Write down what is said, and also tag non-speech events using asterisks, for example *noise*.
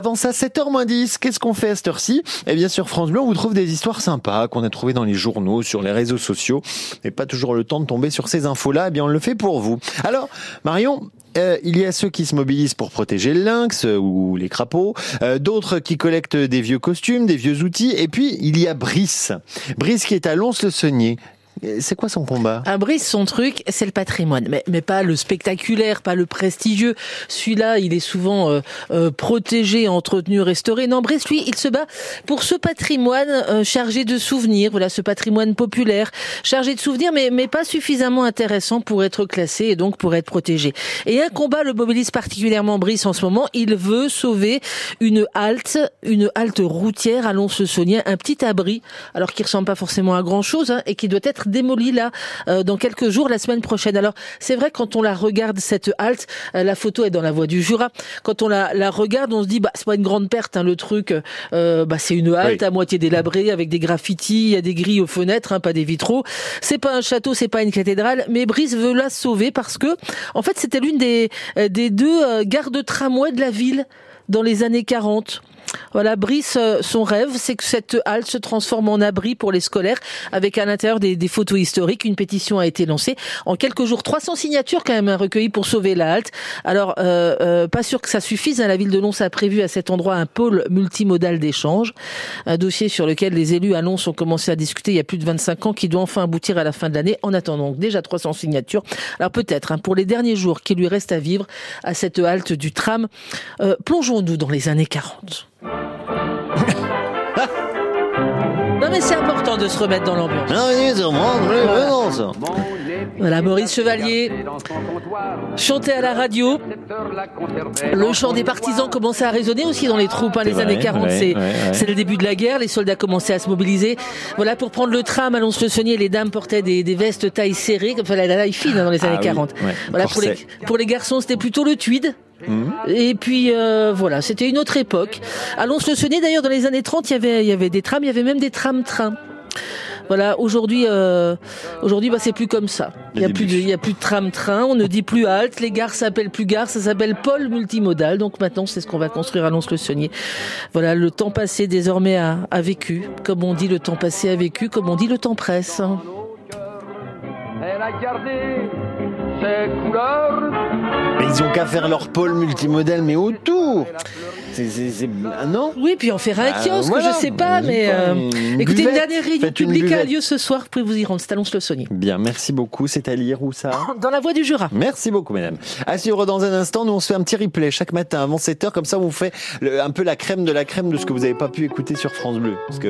Avant ça, 7h 10, qu'est-ce qu'on fait à cette heure-ci? Eh bien, sur France Bleu, on vous trouve des histoires sympas qu'on a trouvées dans les journaux, sur les réseaux sociaux. Et pas toujours le temps de tomber sur ces infos-là, eh bien, on le fait pour vous. Alors, Marion, euh, il y a ceux qui se mobilisent pour protéger le lynx euh, ou les crapauds, euh, d'autres qui collectent des vieux costumes, des vieux outils, et puis il y a Brice. Brice qui est à Lons-le-Saunier. C'est quoi son combat? Un Brice, son truc, c'est le patrimoine, mais, mais pas le spectaculaire, pas le prestigieux. Celui-là, il est souvent euh, euh, protégé, entretenu, restauré. Non, Brice, lui, il se bat pour ce patrimoine euh, chargé de souvenirs, voilà, ce patrimoine populaire, chargé de souvenirs, mais, mais pas suffisamment intéressant pour être classé et donc pour être protégé. Et un combat le mobilise particulièrement Brice en ce moment. Il veut sauver une halte, une halte routière à Lons-le-Saunier, un petit abri, alors qui ressemble pas forcément à grand-chose, hein, et qui doit être démolie là euh, dans quelques jours, la semaine prochaine. Alors c'est vrai quand on la regarde cette halte, euh, la photo est dans la voie du Jura. Quand on la, la regarde, on se dit bah c'est pas une grande perte hein, le truc. Euh, bah c'est une halte à moitié délabrée avec des graffitis, il y a des grilles aux fenêtres, hein, pas des vitraux. C'est pas un château, c'est pas une cathédrale, mais Brice veut la sauver parce que en fait c'était l'une des des deux gares de tramway de la ville dans les années 40. Voilà, Brice, euh, son rêve, c'est que cette halte se transforme en abri pour les scolaires, avec à l'intérieur des, photos historiques. Une pétition a été lancée. En quelques jours, 300 signatures quand même recueillies pour sauver la halte. Alors, euh, euh, pas sûr que ça suffise. Hein. La ville de Lons a prévu à cet endroit un pôle multimodal d'échange, un dossier sur lequel les élus à Lons ont commencé à discuter il y a plus de 25 ans, qui doit enfin aboutir à la fin de l'année. En attendant, déjà 300 signatures. Alors peut-être, hein, pour les derniers jours qui lui restent à vivre à cette halte du tram, euh, plongeons-nous dans les années 40. *laughs* Non mais c'est important de se remettre dans l'ambiance. Voilà, Maurice Chevalier chantait à la radio. Le chant des partisans commençait à résonner aussi dans les troupes. Hein, les vrai, années 40, ouais, c'est ouais, le début de la guerre. Les soldats commençaient à se mobiliser. Voilà, pour prendre le tram à Lons-le-Saunier, les dames portaient des, des, vestes taille serrée, comme enfin, la taille fine hein, dans les années ah, 40. Oui, voilà, pour les, pour les garçons, c'était plutôt le tweed. Mmh. Et puis euh, voilà, c'était une autre époque. À Lons-le-Saunier, d'ailleurs, dans les années 30, il y avait, il y avait des trams, il y avait même des trams-trains. Voilà, aujourd'hui, euh, aujourd'hui, bah, c'est plus comme ça. Il y a plus de, il y a plus de tram-train. On ne dit plus halte. Les gares s'appellent plus gares. Ça s'appelle pôle multimodal. Donc maintenant, c'est ce qu'on va construire à Lons-le-Saunier. Voilà, le temps passé désormais a, a vécu. Comme on dit, le temps passé a vécu. Comme on dit, le temps presse. Elle a gardé ses couleurs. Ils ont qu'à faire leur pôle multimodal, mais autour. C'est, ah non Oui, puis en faire un bah, kiosque, voilà, je sais pas, mais euh, une écoutez, buvette, une dernière réunion publique a lieu ce soir, vous pouvez vous y rendre, c'est à le saunier Bien, merci beaucoup, c'est à lire où ça *coughs* Dans la voie du Jura. Merci beaucoup, mesdames. À suivre dans un instant, nous on se fait un petit replay chaque matin avant 7h, comme ça on vous fait un peu la crème de la crème de ce que vous n'avez pas pu écouter sur France Bleu. Parce que